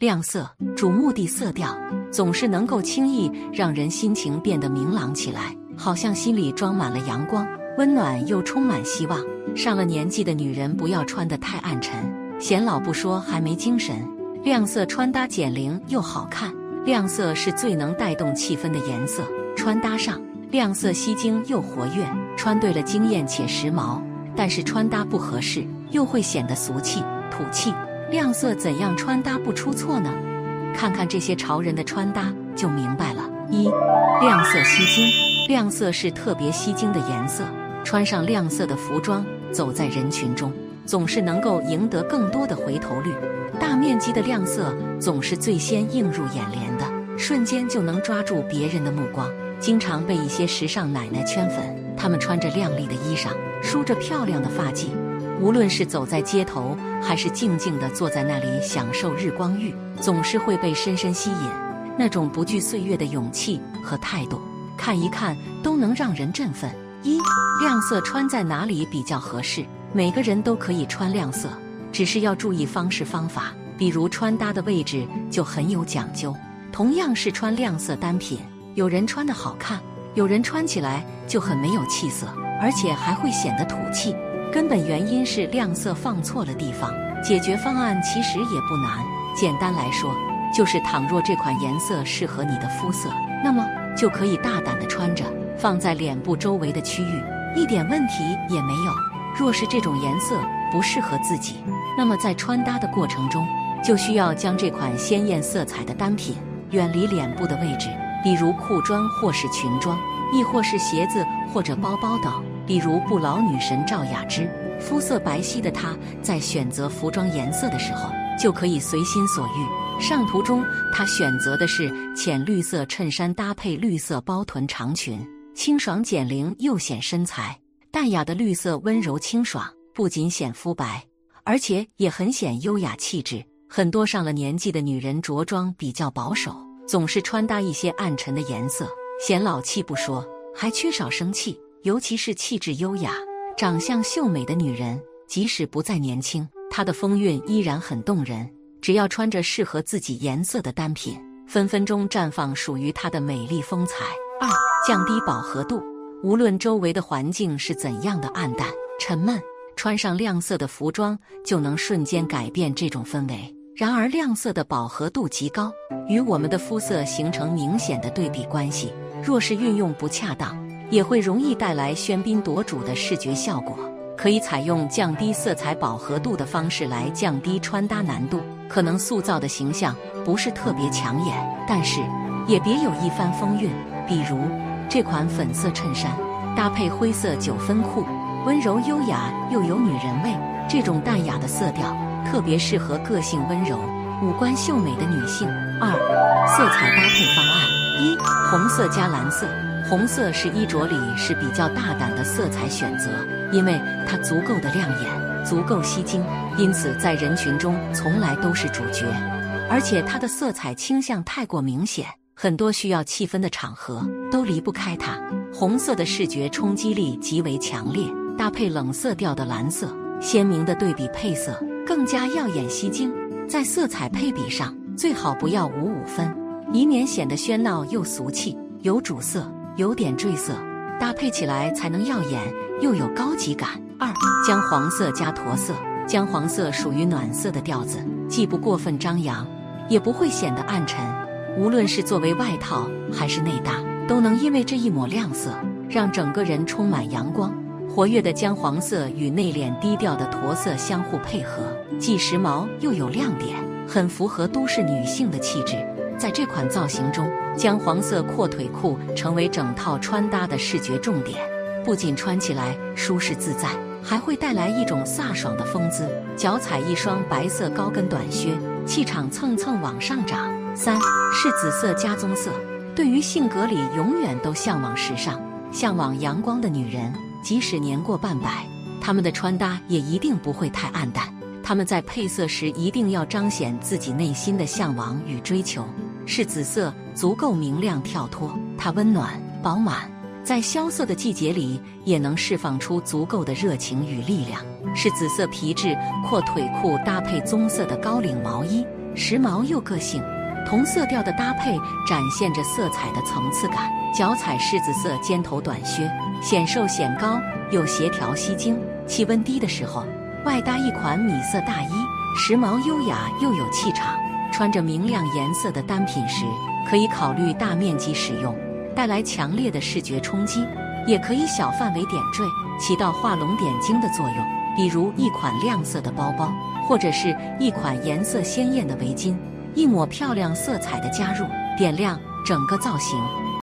亮色，主目的色调总是能够轻易让人心情变得明朗起来，好像心里装满了阳光，温暖又充满希望。上了年纪的女人不要穿得太暗沉，显老不说还没精神。亮色穿搭减龄又好看，亮色是最能带动气氛的颜色。穿搭上，亮色吸睛又活跃，穿对了惊艳且时髦。但是穿搭不合适，又会显得俗气土气。亮色怎样穿搭不出错呢？看看这些潮人的穿搭就明白了。一，亮色吸睛，亮色是特别吸睛的颜色。穿上亮色的服装，走在人群中，总是能够赢得更多的回头率。大面积的亮色总是最先映入眼帘的，瞬间就能抓住别人的目光。经常被一些时尚奶奶圈粉，她们穿着亮丽的衣裳，梳着漂亮的发髻，无论是走在街头，还是静静地坐在那里享受日光浴，总是会被深深吸引。那种不惧岁月的勇气和态度，看一看都能让人振奋。一亮色穿在哪里比较合适？每个人都可以穿亮色。只是要注意方式方法，比如穿搭的位置就很有讲究。同样是穿亮色单品，有人穿的好看，有人穿起来就很没有气色，而且还会显得土气。根本原因是亮色放错了地方。解决方案其实也不难，简单来说，就是倘若这款颜色适合你的肤色，那么就可以大胆的穿着，放在脸部周围的区域，一点问题也没有。若是这种颜色不适合自己，那么在穿搭的过程中，就需要将这款鲜艳色彩的单品远离脸部的位置，比如裤装或是裙装，亦或是鞋子或者包包等。比如不老女神赵雅芝，肤色白皙的她，在选择服装颜色的时候，就可以随心所欲。上图中，她选择的是浅绿色衬衫搭配绿色包臀长裙，清爽减龄又显身材。淡雅的绿色温柔清爽，不仅显肤白。而且也很显优雅气质。很多上了年纪的女人着装比较保守，总是穿搭一些暗沉的颜色，显老气不说，还缺少生气。尤其是气质优雅、长相秀美的女人，即使不再年轻，她的风韵依然很动人。只要穿着适合自己颜色的单品，分分钟绽放属于她的美丽风采。二、降低饱和度，无论周围的环境是怎样的暗淡、沉闷。穿上亮色的服装，就能瞬间改变这种氛围。然而，亮色的饱和度极高，与我们的肤色形成明显的对比关系。若是运用不恰当，也会容易带来喧宾夺主的视觉效果。可以采用降低色彩饱和度的方式来降低穿搭难度，可能塑造的形象不是特别抢眼，但是也别有一番风韵。比如这款粉色衬衫，搭配灰色九分裤。温柔优雅又有女人味，这种淡雅的色调特别适合个性温柔、五官秀美的女性。二、色彩搭配方案：一、红色加蓝色。红色是衣着里是比较大胆的色彩选择，因为它足够的亮眼，足够吸睛，因此在人群中从来都是主角。而且它的色彩倾向太过明显，很多需要气氛的场合都离不开它。红色的视觉冲击力极为强烈。搭配冷色调的蓝色，鲜明的对比配色更加耀眼吸睛。在色彩配比上，最好不要五五分，以免显得喧闹又俗气。有主色，有点缀色，搭配起来才能耀眼又有高级感。二，姜黄色加驼色。姜黄色属于暖色的调子，既不过分张扬，也不会显得暗沉。无论是作为外套还是内搭，都能因为这一抹亮色，让整个人充满阳光。活跃的姜黄色与内敛低调的驼色相互配合，既时髦又有亮点，很符合都市女性的气质。在这款造型中，姜黄色阔腿裤成为整套穿搭的视觉重点，不仅穿起来舒适自在，还会带来一种飒爽的风姿。脚踩一双白色高跟短靴，气场蹭蹭往上涨。三是紫色加棕色，对于性格里永远都向往时尚、向往阳光的女人，即使年过半百，她们的穿搭也一定不会太暗淡。她们在配色时一定要彰显自己内心的向往与追求。是紫色足够明亮跳脱，它温暖饱满，在萧瑟的季节里也能释放出足够的热情与力量。是紫色皮质阔腿裤搭配棕色的高领毛衣，时髦又个性。同色调的搭配展现着色彩的层次感。脚踩柿子色尖头短靴，显瘦显高又协调吸睛。气温低的时候，外搭一款米色大衣，时髦优雅又有气场。穿着明亮颜色的单品时，可以考虑大面积使用，带来强烈的视觉冲击；也可以小范围点缀，起到画龙点睛的作用。比如一款亮色的包包，或者是一款颜色鲜艳的围巾。一抹漂亮色彩的加入，点亮整个造型。